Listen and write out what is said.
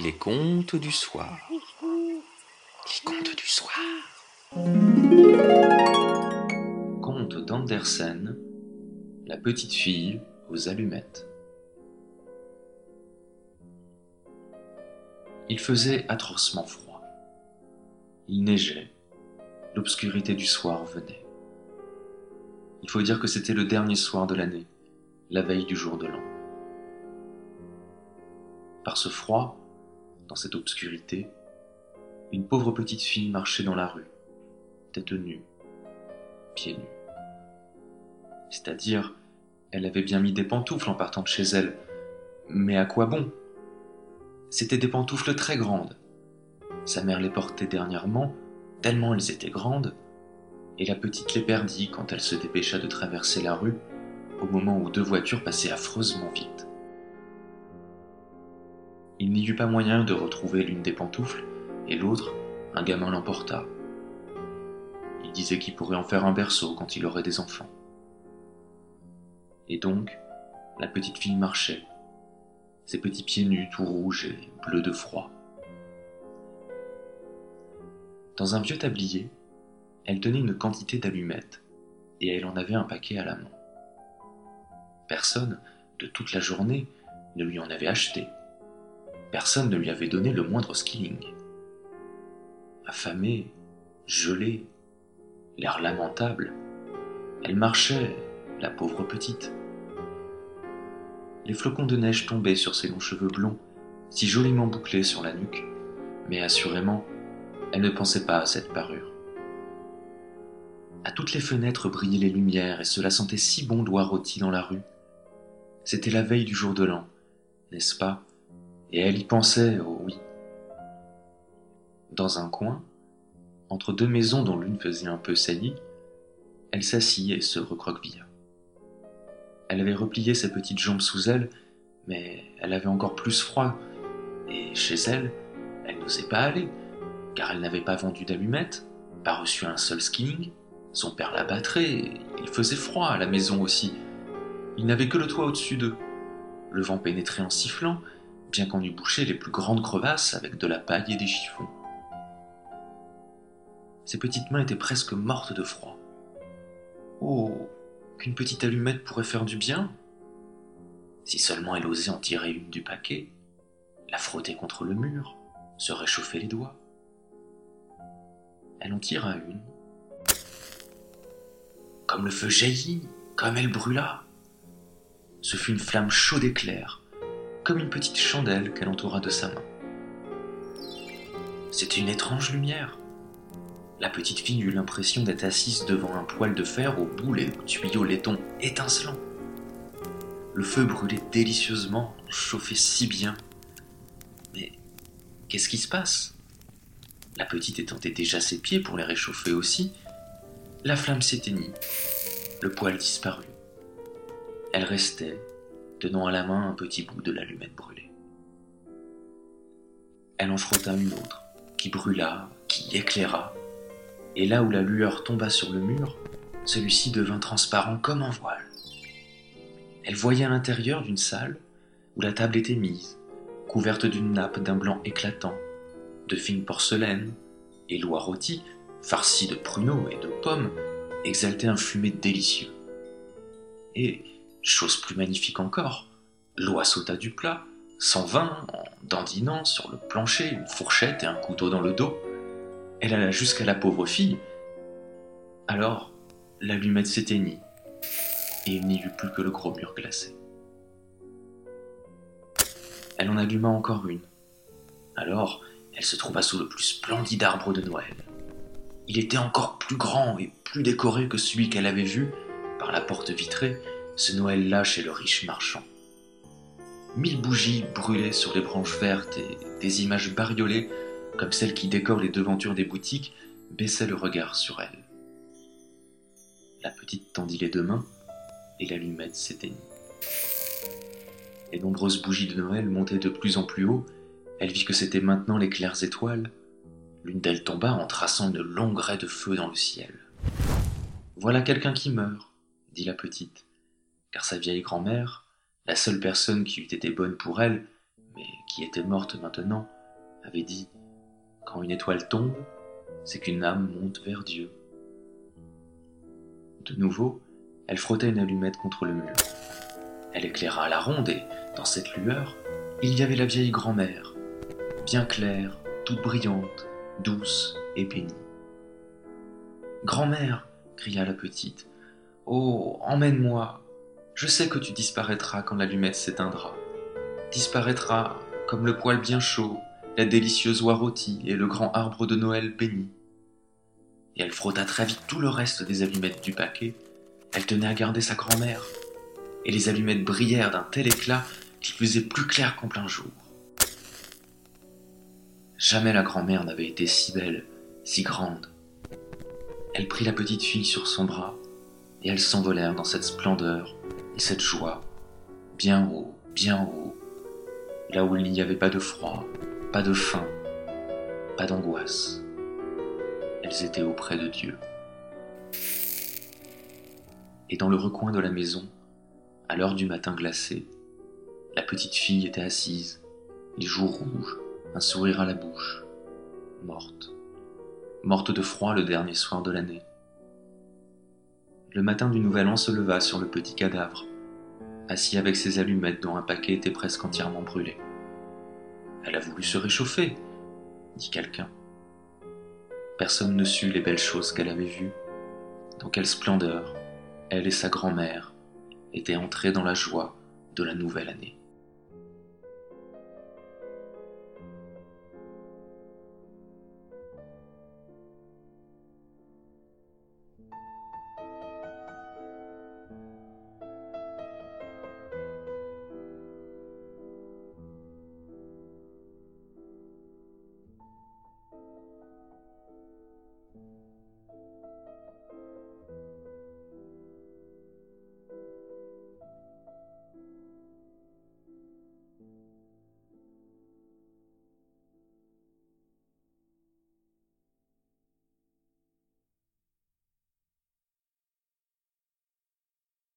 Les contes du soir. Les contes du soir. Conte d'Andersen. La petite fille aux allumettes. Il faisait atrocement froid. Il neigeait. L'obscurité du soir venait. Il faut dire que c'était le dernier soir de l'année, la veille du jour de l'an. Par ce froid, dans cette obscurité, une pauvre petite fille marchait dans la rue, tête nue, pieds nus. C'est-à-dire, elle avait bien mis des pantoufles en partant de chez elle, mais à quoi bon? C'étaient des pantoufles très grandes. Sa mère les portait dernièrement, tellement elles étaient grandes, et la petite les perdit quand elle se dépêcha de traverser la rue au moment où deux voitures passaient affreusement vite. Il n'y eut pas moyen de retrouver l'une des pantoufles, et l'autre, un gamin l'emporta. Il disait qu'il pourrait en faire un berceau quand il aurait des enfants. Et donc, la petite fille marchait, ses petits pieds nus tout rouges et bleus de froid. Dans un vieux tablier, elle tenait une quantité d'allumettes, et elle en avait un paquet à la main. Personne, de toute la journée, ne lui en avait acheté. Personne ne lui avait donné le moindre skilling. Affamée, gelée, l'air lamentable, elle marchait, la pauvre petite. Les flocons de neige tombaient sur ses longs cheveux blonds, si joliment bouclés sur la nuque, mais assurément, elle ne pensait pas à cette parure. À toutes les fenêtres brillaient les lumières et cela sentait si bon d'oie rôti dans la rue. C'était la veille du jour de l'an, n'est-ce pas? Et elle y pensait, oh oui. Dans un coin, entre deux maisons dont l'une faisait un peu saillie, elle s'assit et se recroquevilla. Elle avait replié ses petites jambes sous elle, mais elle avait encore plus froid, et chez elle, elle n'osait pas aller, car elle n'avait pas vendu d'allumettes, pas reçu un seul skilling, son père la battrait, il faisait froid à la maison aussi. Il n'avait que le toit au-dessus d'eux. Le vent pénétrait en sifflant, bien qu'on eût bouché les plus grandes crevasses avec de la paille et des chiffons. Ses petites mains étaient presque mortes de froid. Oh, qu'une petite allumette pourrait faire du bien Si seulement elle osait en tirer une du paquet, la frotter contre le mur, se réchauffer les doigts. Elle en tira une. Comme le feu jaillit, comme elle brûla. Ce fut une flamme chaude et claire, comme une petite chandelle qu'elle entoura de sa main. C'était une étrange lumière. La petite fille eut l'impression d'être assise devant un poêle de fer au bout et au tuyau laiton étincelant. Le feu brûlait délicieusement, chauffait si bien. Mais qu'est-ce qui se passe? La petite étant déjà ses pieds pour les réchauffer aussi, la flamme s'éteignit, le poêle disparut. Elle restait, tenant à la main un petit bout de l'allumette brûlée. Elle en frotta une autre, qui brûla, qui éclaira, et là où la lueur tomba sur le mur, celui-ci devint transparent comme un voile. Elle voyait à l'intérieur d'une salle où la table était mise, couverte d'une nappe d'un blanc éclatant, de fine porcelaine, et l'oie rôtie, farcie de pruneaux et de pommes, exaltait un fumet délicieux. Et Chose plus magnifique encore, l'oie sauta du plat, s'en vint en dandinant sur le plancher une fourchette et un couteau dans le dos. Elle alla jusqu'à la pauvre fille. Alors, l'allumette s'éteignit, et il n'y eut plus que le gros mur glacé. Elle en alluma encore une. Alors, elle se trouva sous le plus splendide arbre de Noël. Il était encore plus grand et plus décoré que celui qu'elle avait vu, par la porte vitrée, ce Noël-là chez le riche marchand. Mille bougies brûlaient sur les branches vertes et des images bariolées, comme celles qui décorent les devantures des boutiques, baissaient le regard sur elle. La petite tendit les deux mains et l'allumette s'éteignit. Les nombreuses bougies de Noël montaient de plus en plus haut, elle vit que c'étaient maintenant les claires étoiles. L'une d'elles tomba en traçant une longue raie de feu dans le ciel. Voilà quelqu'un qui meurt, dit la petite car sa vieille grand-mère, la seule personne qui eût été bonne pour elle, mais qui était morte maintenant, avait dit Quand une étoile tombe, c'est qu'une âme monte vers Dieu. De nouveau, elle frottait une allumette contre le mur. Elle éclaira la ronde et, dans cette lueur, il y avait la vieille grand-mère, bien claire, toute brillante, douce et bénie. Grand-mère, cria la petite, oh, emmène-moi. Je sais que tu disparaîtras quand l'allumette s'éteindra. Disparaîtra comme le poêle bien chaud, la délicieuse oie rôtie et le grand arbre de Noël béni. Et elle frotta très vite tout le reste des allumettes du paquet. Elle tenait à garder sa grand-mère. Et les allumettes brillèrent d'un tel éclat qu'il faisait plus clair qu'en plein jour. Jamais la grand-mère n'avait été si belle, si grande. Elle prit la petite fille sur son bras, et elles s'envolèrent dans cette splendeur et cette joie, bien haut, bien haut, là où il n'y avait pas de froid, pas de faim, pas d'angoisse. Elles étaient auprès de Dieu. Et dans le recoin de la maison, à l'heure du matin glacé, la petite fille était assise, les joues rouges, un sourire à la bouche, morte, morte de froid le dernier soir de l'année. Le matin du nouvel an se leva sur le petit cadavre, assis avec ses allumettes dont un paquet était presque entièrement brûlé. Elle a voulu se réchauffer, dit quelqu'un. Personne ne sut les belles choses qu'elle avait vues, dans quelle splendeur elle et sa grand-mère étaient entrées dans la joie de la nouvelle année.